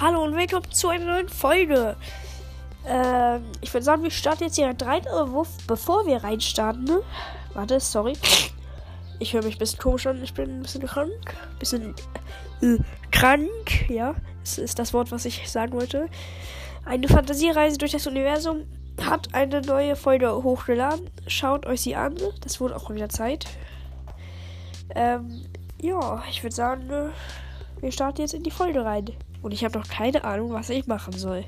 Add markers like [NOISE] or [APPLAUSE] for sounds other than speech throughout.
Hallo und willkommen zu einer neuen Folge. Ähm, ich würde sagen, wir starten jetzt hier rein, bevor wir reinstarten, ne? warte, sorry. Ich höre mich ein bisschen komisch an, ich bin ein bisschen krank. Ein bisschen äh, krank, ja. Das ist das Wort, was ich sagen wollte. Eine Fantasiereise durch das Universum hat eine neue Folge hochgeladen. Schaut euch sie an. Das wurde auch wieder Zeit. Ähm, ja, ich würde sagen, wir starten jetzt in die Folge rein. Und ich habe noch keine Ahnung, was ich machen soll.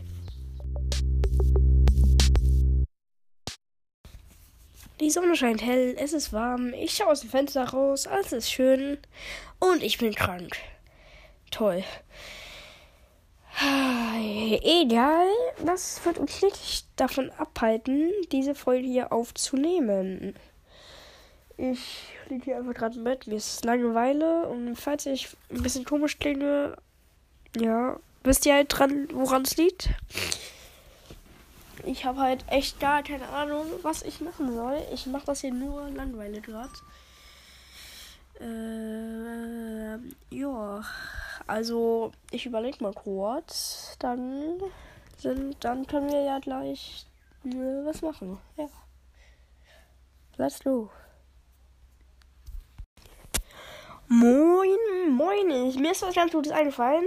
Die Sonne scheint hell, es ist warm, ich schaue aus dem Fenster raus, alles ist schön und ich bin krank. Toll. Egal, das wird uns nicht davon abhalten, diese Folge hier aufzunehmen. Ich liege hier einfach gerade im Bett, mir ist Langeweile und falls ich ein bisschen komisch klinge, ja, wisst ihr halt dran, woran es liegt? Ich habe halt echt gar keine Ahnung, was ich machen soll. Ich mache das hier nur Langeweile gerade. Äh, ja, also ich überlege mal kurz. Dann sind, dann können wir ja gleich äh, was machen. Ja. Let's go. Moin, moin. Ich, mir ist was ganz Gutes eingefallen.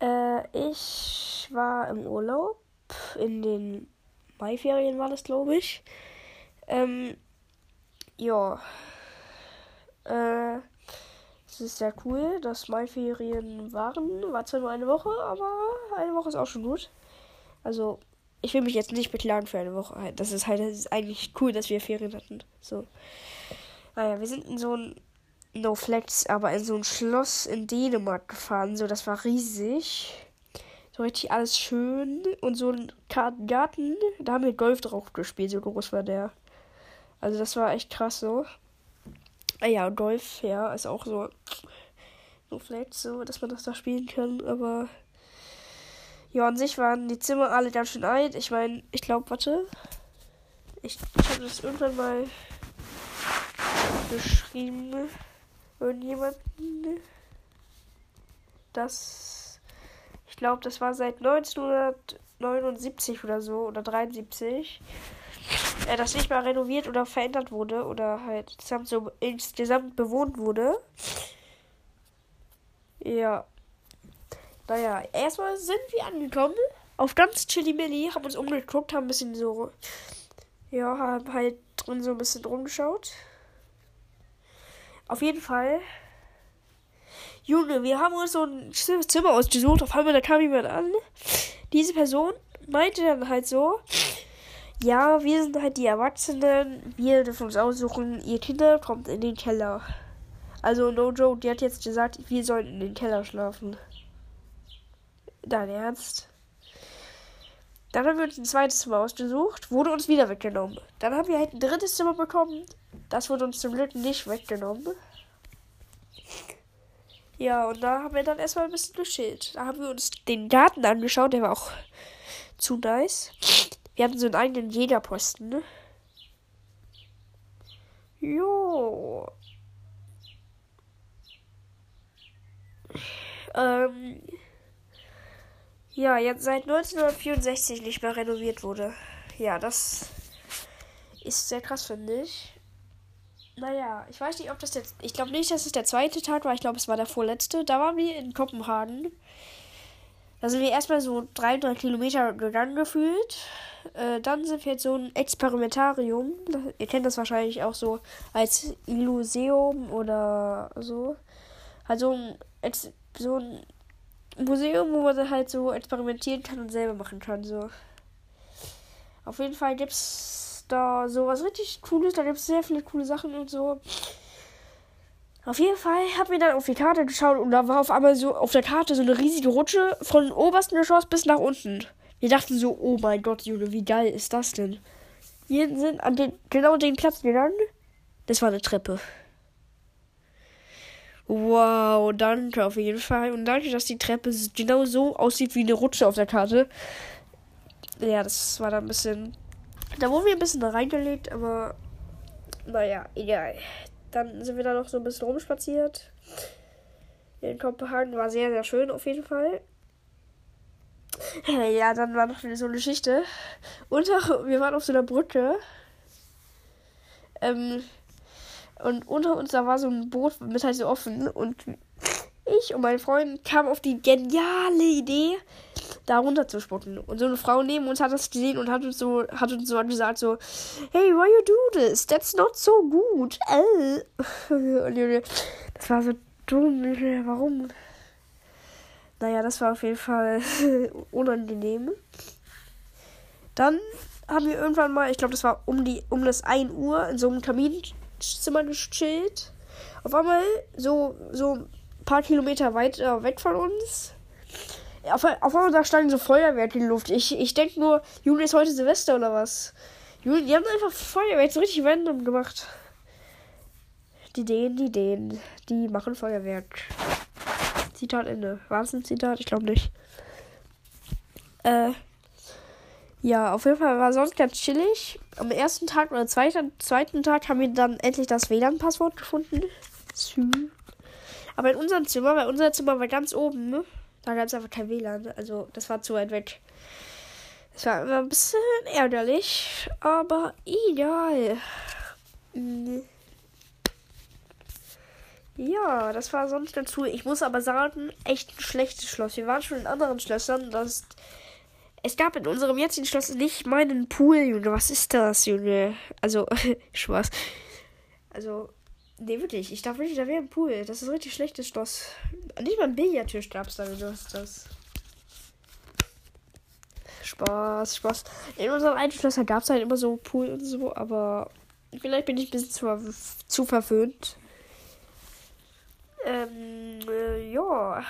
Äh, ich war im Urlaub. In den Maiferien war das, glaube ich. Ähm, ja. Äh, es ist sehr cool, dass Maiferien waren. War zwar nur eine Woche, aber eine Woche ist auch schon gut. Also, ich will mich jetzt nicht beklagen für eine Woche. Das ist halt das ist eigentlich cool, dass wir Ferien hatten. So. Naja, wir sind in so ein No Flex, aber in so ein Schloss in Dänemark gefahren. So, das war riesig. So richtig alles schön. Und so ein Garten, da haben wir Golf drauf gespielt. So groß war der. Also, das war echt krass so. Ah ja, Golf, ja, ist auch so. No Flex, so, dass man das da spielen kann. Aber. Ja, an sich waren die Zimmer alle ganz schön alt. Ich meine, ich glaube, warte. Ich, ich habe das irgendwann mal beschrieben irgendjemanden, das, ich glaube, das war seit 1979 oder so oder 73, äh, das nicht mal renoviert oder verändert wurde oder halt insgesamt so insgesamt bewohnt wurde. Ja. Naja, erstmal sind wir angekommen. Auf ganz chilly Milli, haben uns umgeguckt, haben ein bisschen so. Ja, haben halt drin so ein bisschen rumgeschaut. Auf jeden Fall. Junge, wir haben uns so ein Zimmer ausgesucht. Auf einmal da kam jemand an. Diese Person meinte dann halt so: Ja, wir sind halt die Erwachsenen. Wir dürfen uns aussuchen. Ihr Kinder kommt in den Keller. Also, no joke, die hat jetzt gesagt, wir sollen in den Keller schlafen. Dein Ernst? Dann haben wir uns ein zweites Zimmer ausgesucht, wurde uns wieder weggenommen. Dann haben wir halt ein drittes Zimmer bekommen. Das wurde uns zum Glück nicht weggenommen. Ja, und da haben wir dann erstmal ein bisschen gechillt. Da haben wir uns den Garten angeschaut, der war auch zu nice. Wir hatten so einen eigenen Jägerposten. Ne? Jo. Ähm, ja, jetzt seit 1964 nicht mehr renoviert wurde. Ja, das ist sehr krass, finde ich. Naja, ich weiß nicht, ob das jetzt. Ich glaube nicht, dass es der zweite Tag war. Ich glaube, es war der vorletzte. Da waren wir in Kopenhagen. Da sind wir erstmal so 300 Kilometer gegangen gefühlt. Äh, dann sind wir jetzt so ein Experimentarium. Ihr kennt das wahrscheinlich auch so als Illuseum oder so. Also so ein Museum, wo man halt so experimentieren kann und selber machen kann. So. Auf jeden Fall gibt da so was richtig Cooles. Da gibt es sehr viele coole Sachen und so. Auf jeden Fall haben wir dann auf die Karte geschaut und da war auf einmal so auf der Karte so eine riesige Rutsche von obersten Geschoss bis nach unten. Wir dachten so, oh mein Gott, Junge, wie geil ist das denn? Wir sind an den, genau den Platz gegangen. Das war eine Treppe. Wow, danke auf jeden Fall. Und danke, dass die Treppe genau so aussieht wie eine Rutsche auf der Karte. Ja, das war da ein bisschen. Da wurden wir ein bisschen reingelegt, aber naja, egal. Dann sind wir da noch so ein bisschen rumspaziert. In Kopenhagen war sehr, sehr schön auf jeden Fall. Ja, dann war noch so eine Geschichte. Unter, wir waren auf so einer Brücke. Ähm, und unter uns da war so ein Boot mit halt so offen. Und ich und mein Freund kamen auf die geniale Idee, da runter zu spucken. Und so eine Frau neben uns hat das gesehen und hat uns so, hat uns so gesagt so, hey, why you do this? That's not so good. Äh. [LAUGHS] Das war so dumm. Warum? Naja, das war auf jeden Fall [LAUGHS] unangenehm. Dann haben wir irgendwann mal, ich glaube, das war um die um das 1 Uhr in so einem Kaminzimmer gechillt. Auf einmal so so ein paar Kilometer weiter weg von uns auf, auf einmal da standen so Feuerwerke in die Luft. Ich, ich denke nur, Juli ist heute Silvester oder was? Juli, die haben einfach Feuerwerk so richtig random gemacht. Die Ideen, die Ideen, die machen Feuerwerk. Zitat Ende. War es ein Zitat? Ich glaube nicht. Äh. Ja, auf jeden Fall war sonst ganz chillig. Am ersten Tag oder zweiten, zweiten Tag haben wir dann endlich das WLAN-Passwort gefunden. Aber in unserem Zimmer, weil unser Zimmer war ganz oben, ne? Da gab es einfach kein WLAN. Also, das war zu weit weg. Das war immer ein bisschen ärgerlich, aber egal. Mhm. Ja, das war sonst cool. Ich muss aber sagen, echt ein schlechtes Schloss. Wir waren schon in anderen Schlössern. Das, es gab in unserem jetzigen Schloss nicht meinen Pool, Junge. Was ist das, Junge? Also, [LAUGHS] Spaß. Also, Nee, wirklich. Ich dachte wirklich, da wäre ein Pool. Das ist ein richtig schlechtes Schloss. Nicht mal ein Billardtisch gab es da. Du hast das. Spaß, Spaß. In unserem alten Schloss gab es halt immer so Pool und so, aber vielleicht bin ich ein bisschen zu, zu verwöhnt. Ähm, äh, ja.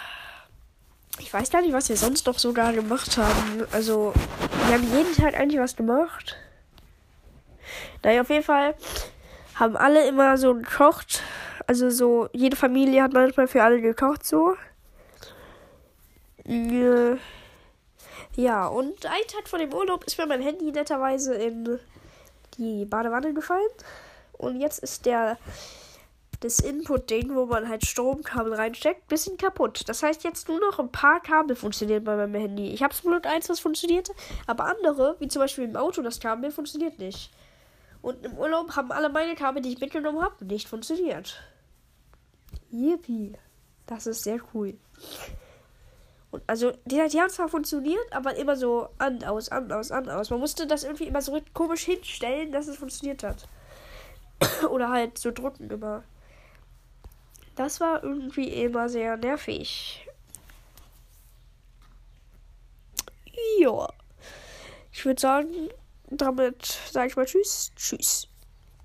Ich weiß gar nicht, was wir sonst noch sogar gemacht haben. Also, wir haben jeden Tag eigentlich was gemacht. Naja, auf jeden Fall haben alle immer so gekocht. Also so, jede Familie hat manchmal für alle gekocht so. Ja, und ein Tag vor dem Urlaub ist mir mein Handy netterweise in die Badewanne gefallen. Und jetzt ist der das Input-Ding, wo man halt Stromkabel reinsteckt, bisschen kaputt. Das heißt, jetzt nur noch ein paar Kabel funktionieren bei meinem Handy. Ich habe Split 1, das funktioniert, aber andere, wie zum Beispiel im Auto, das Kabel funktioniert nicht. Und im Urlaub haben alle meine Kabel, die ich mitgenommen habe, nicht funktioniert. Yippie. Das ist sehr cool. Und also, die, die haben zwar funktioniert, aber immer so an, aus, an, aus, an, aus. Man musste das irgendwie immer so komisch hinstellen, dass es funktioniert hat. [COUGHS] Oder halt so drücken immer. Das war irgendwie immer sehr nervig. Ja. Ich würde sagen, damit sage ich mal Tschüss. Tschüss.